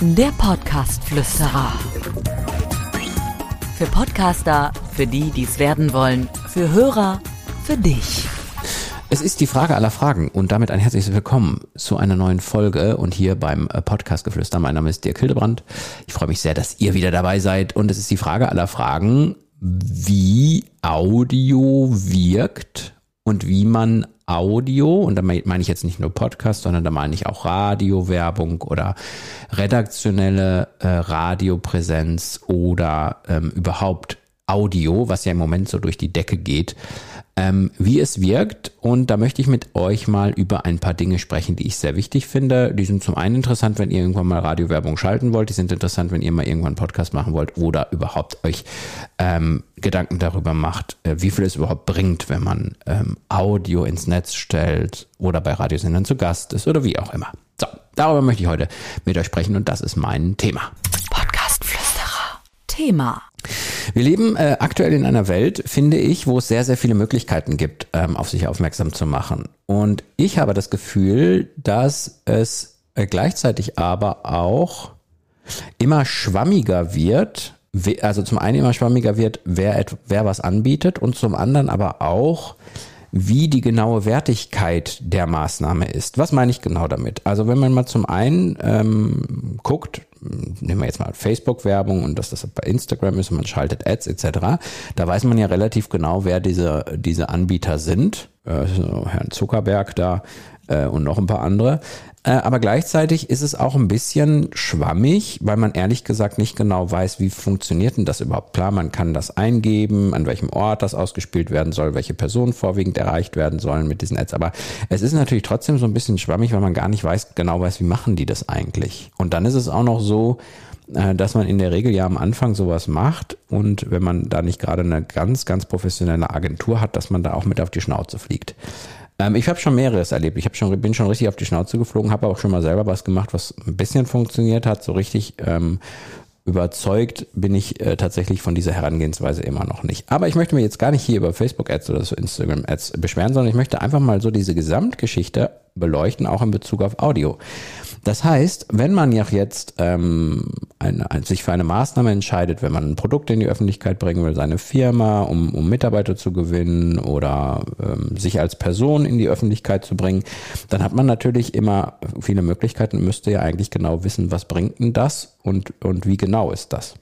Der Podcast-Flüsterer. Für Podcaster, für die, die es werden wollen, für Hörer, für dich. Es ist die Frage aller Fragen und damit ein herzliches Willkommen zu einer neuen Folge und hier beim äh, Podcast Geflüster. Mein Name ist Dirk Hildebrand. Ich freue mich sehr, dass ihr wieder dabei seid und es ist die Frage aller Fragen, wie Audio wirkt und wie man Audio, und da meine ich jetzt nicht nur Podcast, sondern da meine ich auch Radiowerbung oder redaktionelle äh, Radiopräsenz oder ähm, überhaupt Audio, was ja im Moment so durch die Decke geht, ähm, wie es wirkt. Und da möchte ich mit euch mal über ein paar Dinge sprechen, die ich sehr wichtig finde. Die sind zum einen interessant, wenn ihr irgendwann mal Radiowerbung schalten wollt. Die sind interessant, wenn ihr mal irgendwann einen Podcast machen wollt oder überhaupt euch ähm, Gedanken darüber macht, äh, wie viel es überhaupt bringt, wenn man ähm, Audio ins Netz stellt oder bei Radiosendern zu Gast ist oder wie auch immer. So, darüber möchte ich heute mit euch sprechen und das ist mein Thema. Podcastflüsterer. Thema. Wir leben äh, aktuell in einer Welt, finde ich, wo es sehr, sehr viele Möglichkeiten gibt, ähm, auf sich aufmerksam zu machen. Und ich habe das Gefühl, dass es äh, gleichzeitig aber auch immer schwammiger wird, also zum einen immer schwammiger wird, wer, wer was anbietet und zum anderen aber auch, wie die genaue Wertigkeit der Maßnahme ist. Was meine ich genau damit? Also wenn man mal zum einen ähm, guckt, nehmen wir jetzt mal Facebook-Werbung und dass das bei Instagram ist und man schaltet Ads etc., da weiß man ja relativ genau, wer diese, diese Anbieter sind. Äh, Herrn Zuckerberg da äh, und noch ein paar andere. Äh, aber gleichzeitig ist es auch ein bisschen schwammig, weil man ehrlich gesagt nicht genau weiß, wie funktioniert denn das überhaupt. Klar, man kann das eingeben, an welchem Ort das ausgespielt werden soll, welche Personen vorwiegend erreicht werden sollen mit diesen Ads. Aber es ist natürlich trotzdem so ein bisschen schwammig, weil man gar nicht weiß, genau weiß, wie machen die das eigentlich. Und dann ist es auch noch so, dass man in der Regel ja am Anfang sowas macht und wenn man da nicht gerade eine ganz, ganz professionelle Agentur hat, dass man da auch mit auf die Schnauze fliegt. Ähm, ich habe schon mehreres erlebt. Ich schon, bin schon richtig auf die Schnauze geflogen, habe auch schon mal selber was gemacht, was ein bisschen funktioniert hat. So richtig ähm, überzeugt bin ich äh, tatsächlich von dieser Herangehensweise immer noch nicht. Aber ich möchte mir jetzt gar nicht hier über Facebook-Ads oder so Instagram-Ads beschweren, sondern ich möchte einfach mal so diese Gesamtgeschichte beleuchten, auch in Bezug auf Audio. Das heißt, wenn man ja jetzt ähm, eine, sich für eine Maßnahme entscheidet, wenn man ein Produkt in die Öffentlichkeit bringen will, seine Firma, um, um Mitarbeiter zu gewinnen oder ähm, sich als Person in die Öffentlichkeit zu bringen, dann hat man natürlich immer viele Möglichkeiten und müsste ja eigentlich genau wissen, was bringt denn das und, und wie genau ist das.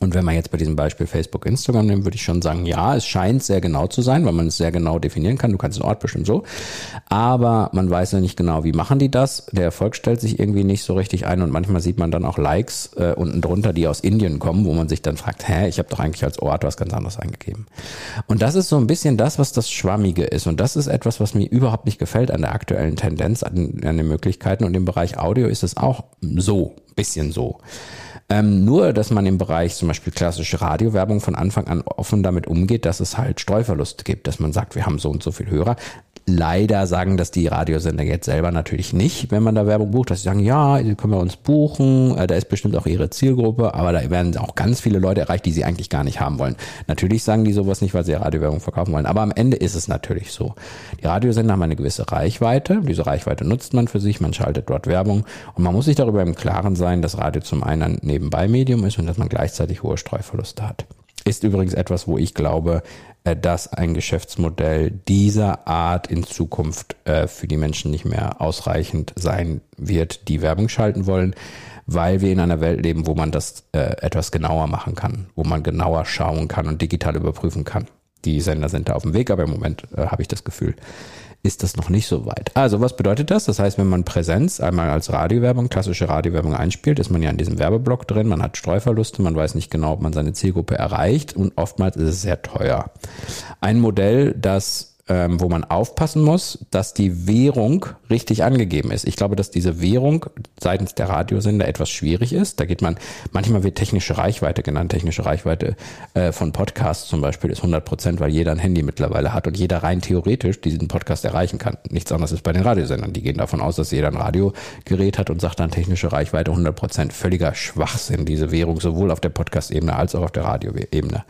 Und wenn man jetzt bei diesem Beispiel Facebook, Instagram nimmt, würde ich schon sagen, ja, es scheint sehr genau zu sein, weil man es sehr genau definieren kann. Du kannst den Ort bestimmt so. Aber man weiß ja nicht genau, wie machen die das. Der Erfolg stellt sich irgendwie nicht so richtig ein und manchmal sieht man dann auch Likes äh, unten drunter, die aus Indien kommen, wo man sich dann fragt, hä, ich habe doch eigentlich als Ort was ganz anderes eingegeben. Und das ist so ein bisschen das, was das Schwammige ist. Und das ist etwas, was mir überhaupt nicht gefällt an der aktuellen Tendenz, an, an den Möglichkeiten. Und im Bereich Audio ist es auch so, bisschen so. Ähm, nur, dass man im Bereich zum Beispiel klassische Radiowerbung von Anfang an offen damit umgeht, dass es halt Streuverluste gibt, dass man sagt, wir haben so und so viel Hörer. Leider sagen das die Radiosender jetzt selber natürlich nicht, wenn man da Werbung bucht, dass sie sagen, ja, können wir uns buchen, äh, da ist bestimmt auch ihre Zielgruppe, aber da werden auch ganz viele Leute erreicht, die sie eigentlich gar nicht haben wollen. Natürlich sagen die sowas nicht, weil sie Radiowerbung verkaufen wollen, aber am Ende ist es natürlich so. Die Radiosender haben eine gewisse Reichweite, diese Reichweite nutzt man für sich, man schaltet dort Werbung und man muss sich darüber im Klaren sein, dass Radio zum einen ein Nebenbei-Medium ist und dass man gleichzeitig hohe Streuverluste hat. Ist übrigens etwas, wo ich glaube, dass ein Geschäftsmodell dieser Art in Zukunft äh, für die Menschen nicht mehr ausreichend sein wird, die Werbung schalten wollen, weil wir in einer Welt leben, wo man das äh, etwas genauer machen kann, wo man genauer schauen kann und digital überprüfen kann. Die Sender sind da auf dem Weg, aber im Moment habe ich das Gefühl, ist das noch nicht so weit. Also was bedeutet das? Das heißt, wenn man Präsenz einmal als Radiowerbung, klassische Radiowerbung einspielt, ist man ja in diesem Werbeblock drin, man hat Streuverluste, man weiß nicht genau, ob man seine Zielgruppe erreicht und oftmals ist es sehr teuer. Ein Modell, das ähm, wo man aufpassen muss, dass die Währung richtig angegeben ist. Ich glaube, dass diese Währung seitens der Radiosender etwas schwierig ist. Da geht man, manchmal wird technische Reichweite genannt. Technische Reichweite äh, von Podcasts zum Beispiel ist 100 Prozent, weil jeder ein Handy mittlerweile hat und jeder rein theoretisch diesen Podcast erreichen kann. Nichts anderes ist bei den Radiosendern. Die gehen davon aus, dass jeder ein Radiogerät hat und sagt dann technische Reichweite 100 Prozent. Völliger Schwachsinn, diese Währung, sowohl auf der Podcast-Ebene als auch auf der Radio-Ebene.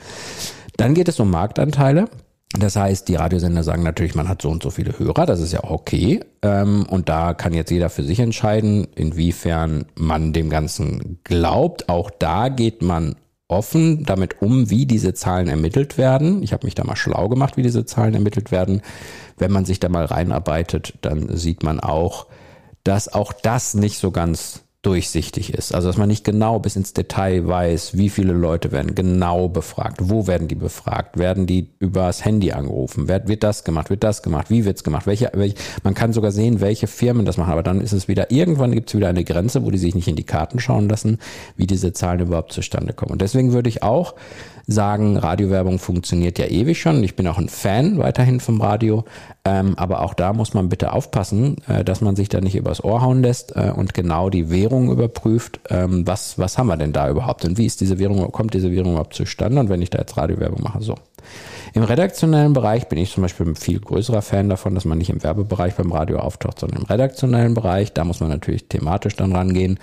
Dann geht es um Marktanteile. Das heißt, die Radiosender sagen natürlich, man hat so und so viele Hörer, das ist ja auch okay. Ähm, und da kann jetzt jeder für sich entscheiden, inwiefern man dem Ganzen glaubt. Auch da geht man offen damit um, wie diese Zahlen ermittelt werden. Ich habe mich da mal schlau gemacht, wie diese Zahlen ermittelt werden. Wenn man sich da mal reinarbeitet, dann sieht man auch, dass auch das nicht so ganz durchsichtig ist. Also dass man nicht genau bis ins Detail weiß, wie viele Leute werden genau befragt, wo werden die befragt, werden die übers Handy angerufen, wird, wird das gemacht, wird das gemacht, wie wird's gemacht, welche, welche, man kann sogar sehen, welche Firmen das machen, aber dann ist es wieder, irgendwann gibt's wieder eine Grenze, wo die sich nicht in die Karten schauen lassen, wie diese Zahlen überhaupt zustande kommen. Und deswegen würde ich auch sagen, Radiowerbung funktioniert ja ewig schon. Ich bin auch ein Fan weiterhin vom Radio. Ähm, aber auch da muss man bitte aufpassen, äh, dass man sich da nicht übers Ohr hauen lässt äh, und genau die Währung überprüft. Ähm, was, was haben wir denn da überhaupt? Und wie ist diese Währung, kommt diese Währung überhaupt zustande? Und wenn ich da jetzt Radiowerbung mache, so. Im redaktionellen Bereich bin ich zum Beispiel ein viel größerer Fan davon, dass man nicht im Werbebereich beim Radio auftaucht, sondern im redaktionellen Bereich. Da muss man natürlich thematisch dann rangehen.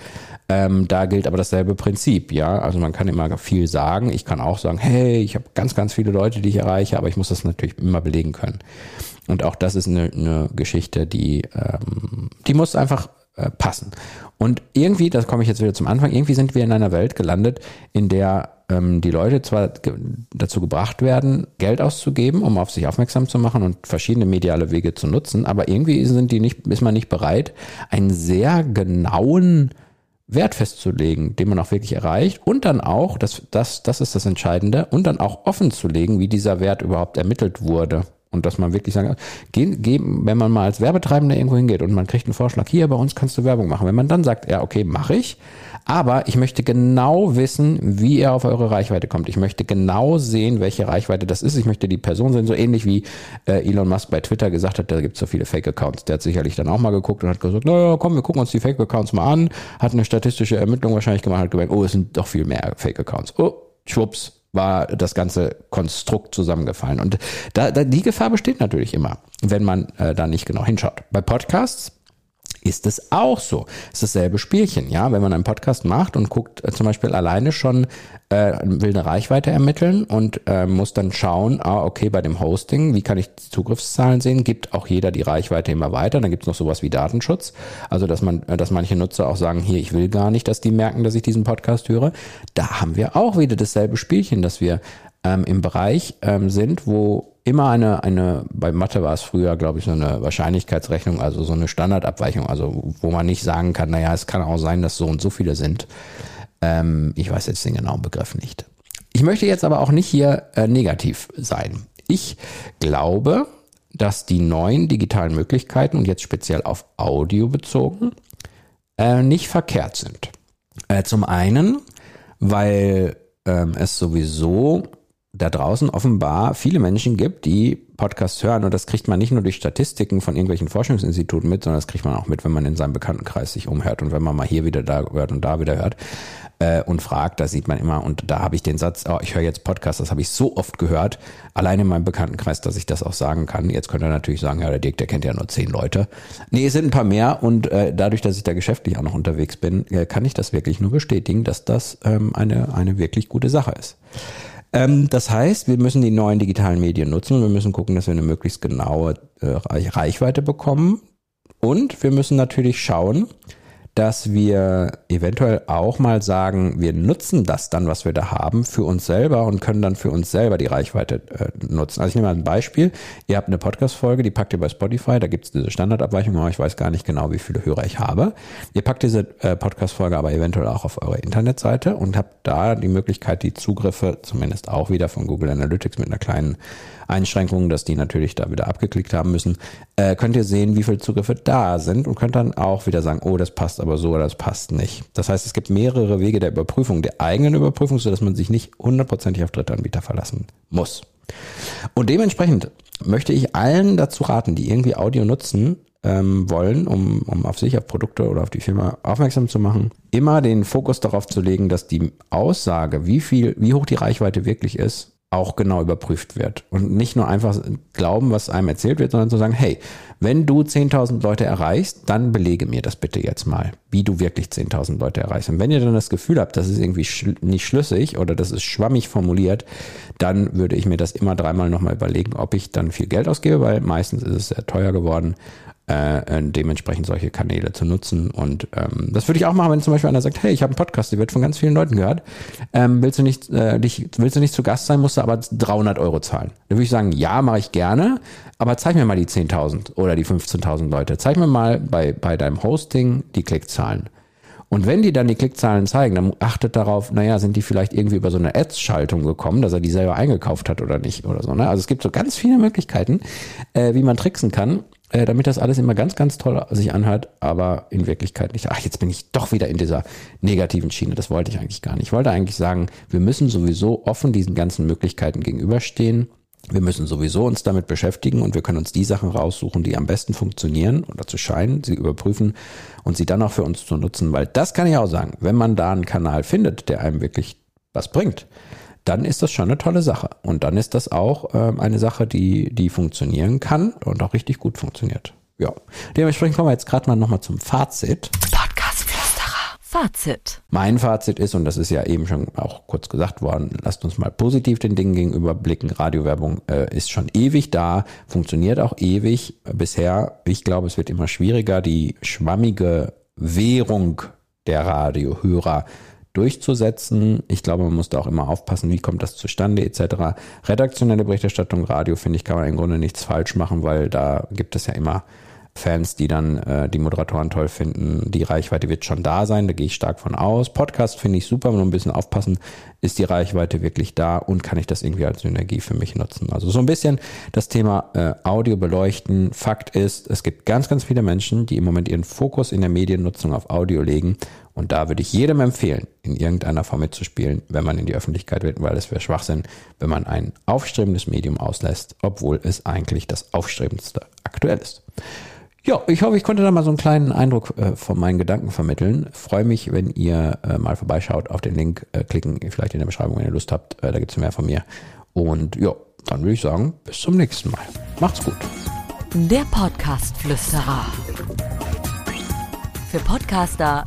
Ähm, da gilt aber dasselbe Prinzip, ja. Also man kann immer viel sagen. Ich kann auch sagen, hey, ich habe ganz, ganz viele Leute, die ich erreiche, aber ich muss das natürlich immer belegen können. Und auch das ist eine, eine Geschichte, die, ähm, die muss einfach äh, passen. Und irgendwie, das komme ich jetzt wieder zum Anfang, irgendwie sind wir in einer Welt gelandet, in der ähm, die Leute zwar ge dazu gebracht werden, Geld auszugeben, um auf sich aufmerksam zu machen und verschiedene mediale Wege zu nutzen, aber irgendwie sind die nicht, ist man nicht bereit, einen sehr genauen Wert festzulegen, den man auch wirklich erreicht und dann auch, das, das, das ist das Entscheidende, und dann auch offen zu legen, wie dieser Wert überhaupt ermittelt wurde. Und dass man wirklich sagen, geh, geh, wenn man mal als Werbetreibender irgendwo hingeht und man kriegt einen Vorschlag, hier bei uns kannst du Werbung machen. Wenn man dann sagt, ja, okay, mache ich, aber ich möchte genau wissen, wie ihr auf eure Reichweite kommt. Ich möchte genau sehen, welche Reichweite das ist. Ich möchte die Person sehen, so ähnlich wie äh, Elon Musk bei Twitter gesagt hat, da gibt es so viele Fake-Accounts. Der hat sicherlich dann auch mal geguckt und hat gesagt, naja, komm, wir gucken uns die Fake-Accounts mal an. Hat eine statistische Ermittlung wahrscheinlich gemacht, hat gemerkt, oh, es sind doch viel mehr Fake-Accounts. Oh, schwupps, war das ganze Konstrukt zusammengefallen. Und da, da die Gefahr besteht natürlich immer, wenn man äh, da nicht genau hinschaut. Bei Podcasts ist es auch so. Es ist dasselbe Spielchen, ja. Wenn man einen Podcast macht und guckt äh, zum Beispiel alleine schon, äh, will eine Reichweite ermitteln und äh, muss dann schauen, ah, okay, bei dem Hosting, wie kann ich die Zugriffszahlen sehen? Gibt auch jeder die Reichweite immer weiter? Dann gibt es noch sowas wie Datenschutz. Also, dass man, äh, dass manche Nutzer auch sagen, hier, ich will gar nicht, dass die merken, dass ich diesen Podcast höre. Da haben wir auch wieder dasselbe Spielchen, dass wir ähm, im Bereich ähm, sind, wo immer eine, eine, bei Mathe war es früher, glaube ich, so eine Wahrscheinlichkeitsrechnung, also so eine Standardabweichung, also wo man nicht sagen kann, naja, es kann auch sein, dass so und so viele sind. Ähm, ich weiß jetzt den genauen Begriff nicht. Ich möchte jetzt aber auch nicht hier äh, negativ sein. Ich glaube, dass die neuen digitalen Möglichkeiten und jetzt speziell auf Audio bezogen äh, nicht verkehrt sind. Äh, zum einen, weil ähm, es sowieso da draußen offenbar viele Menschen gibt, die Podcasts hören und das kriegt man nicht nur durch Statistiken von irgendwelchen Forschungsinstituten mit, sondern das kriegt man auch mit, wenn man in seinem Bekanntenkreis sich umhört und wenn man mal hier wieder da hört und da wieder hört äh, und fragt, da sieht man immer und da habe ich den Satz, oh, ich höre jetzt Podcasts, das habe ich so oft gehört, allein in meinem Bekanntenkreis, dass ich das auch sagen kann. Jetzt könnte er natürlich sagen, ja, der Dirk, der kennt ja nur zehn Leute. Nee, es sind ein paar mehr und äh, dadurch, dass ich da geschäftlich auch noch unterwegs bin, äh, kann ich das wirklich nur bestätigen, dass das ähm, eine, eine wirklich gute Sache ist. Ähm, das heißt, wir müssen die neuen digitalen Medien nutzen und wir müssen gucken, dass wir eine möglichst genaue äh, Reichweite bekommen. Und wir müssen natürlich schauen, dass wir eventuell auch mal sagen, wir nutzen das dann, was wir da haben, für uns selber und können dann für uns selber die Reichweite äh, nutzen. Also ich nehme mal ein Beispiel. Ihr habt eine Podcast-Folge, die packt ihr bei Spotify, da gibt es diese Standardabweichung, aber ich weiß gar nicht genau, wie viele Hörer ich habe. Ihr packt diese äh, Podcast-Folge aber eventuell auch auf eure Internetseite und habt da die Möglichkeit, die Zugriffe zumindest auch wieder von Google Analytics mit einer kleinen Einschränkungen, dass die natürlich da wieder abgeklickt haben müssen, äh, könnt ihr sehen, wie viele Zugriffe da sind und könnt dann auch wieder sagen, oh, das passt aber so oder das passt nicht. Das heißt, es gibt mehrere Wege der Überprüfung, der eigenen Überprüfung, sodass man sich nicht hundertprozentig auf Drittanbieter verlassen muss. Und dementsprechend möchte ich allen dazu raten, die irgendwie Audio nutzen, ähm, wollen, um, um auf sich, auf Produkte oder auf die Firma aufmerksam zu machen, immer den Fokus darauf zu legen, dass die Aussage, wie viel, wie hoch die Reichweite wirklich ist, auch genau überprüft wird. Und nicht nur einfach glauben, was einem erzählt wird, sondern zu sagen, hey, wenn du 10.000 Leute erreichst, dann belege mir das bitte jetzt mal, wie du wirklich 10.000 Leute erreichst. Und wenn ihr dann das Gefühl habt, das ist irgendwie schl nicht schlüssig oder das ist schwammig formuliert, dann würde ich mir das immer dreimal nochmal überlegen, ob ich dann viel Geld ausgebe, weil meistens ist es sehr teuer geworden äh, äh, dementsprechend solche Kanäle zu nutzen. Und ähm, das würde ich auch machen, wenn zum Beispiel einer sagt, hey, ich habe einen Podcast, der wird von ganz vielen Leuten gehört. Ähm, willst du nicht, äh, dich, willst du nicht zu Gast sein, musst du aber 300 Euro zahlen. Dann würde ich sagen, ja, mache ich gerne, aber zeig mir mal die 10.000 oder die 15.000 Leute. Zeig mir mal bei, bei deinem Hosting die Klickzahlen. Und wenn die dann die Klickzahlen zeigen, dann achtet darauf, naja, sind die vielleicht irgendwie über so eine Ads-Schaltung gekommen, dass er die selber eingekauft hat oder nicht oder so. Ne? Also es gibt so ganz viele Möglichkeiten, äh, wie man tricksen kann äh, damit das alles immer ganz, ganz toll sich anhört, aber in Wirklichkeit nicht. Ach, jetzt bin ich doch wieder in dieser negativen Schiene. Das wollte ich eigentlich gar nicht. Ich wollte eigentlich sagen, wir müssen sowieso offen diesen ganzen Möglichkeiten gegenüberstehen. Wir müssen sowieso uns damit beschäftigen und wir können uns die Sachen raussuchen, die am besten funktionieren oder zu scheinen, sie überprüfen und sie dann auch für uns zu nutzen, weil das kann ich auch sagen, wenn man da einen Kanal findet, der einem wirklich was bringt, dann ist das schon eine tolle Sache. Und dann ist das auch äh, eine Sache, die, die funktionieren kann und auch richtig gut funktioniert. Ja. Dementsprechend kommen wir jetzt gerade mal nochmal zum Fazit. Fazit. Mein Fazit ist, und das ist ja eben schon auch kurz gesagt worden, lasst uns mal positiv den Dingen gegenüber blicken. Radiowerbung äh, ist schon ewig da, funktioniert auch ewig bisher. Ich glaube, es wird immer schwieriger, die schwammige Währung der Radiohörer durchzusetzen. Ich glaube, man muss da auch immer aufpassen, wie kommt das zustande etc. Redaktionelle Berichterstattung, Radio, finde ich, kann man im Grunde nichts falsch machen, weil da gibt es ja immer Fans, die dann äh, die Moderatoren toll finden. Die Reichweite wird schon da sein, da gehe ich stark von aus. Podcast finde ich super, nur ein bisschen aufpassen, ist die Reichweite wirklich da und kann ich das irgendwie als Synergie für mich nutzen. Also so ein bisschen das Thema äh, Audio beleuchten. Fakt ist, es gibt ganz, ganz viele Menschen, die im Moment ihren Fokus in der Mediennutzung auf Audio legen und da würde ich jedem empfehlen, in irgendeiner Form mitzuspielen, wenn man in die Öffentlichkeit wird, weil es wäre Schwachsinn, wenn man ein aufstrebendes Medium auslässt, obwohl es eigentlich das aufstrebendste aktuell ist. Ja, ich hoffe, ich konnte da mal so einen kleinen Eindruck äh, von meinen Gedanken vermitteln. Freue mich, wenn ihr äh, mal vorbeischaut, auf den Link äh, klicken, vielleicht in der Beschreibung, wenn ihr Lust habt. Äh, da gibt's mehr von mir. Und ja, dann würde ich sagen, bis zum nächsten Mal. Macht's gut. Der Podcast-Flüsterer. Für Podcaster,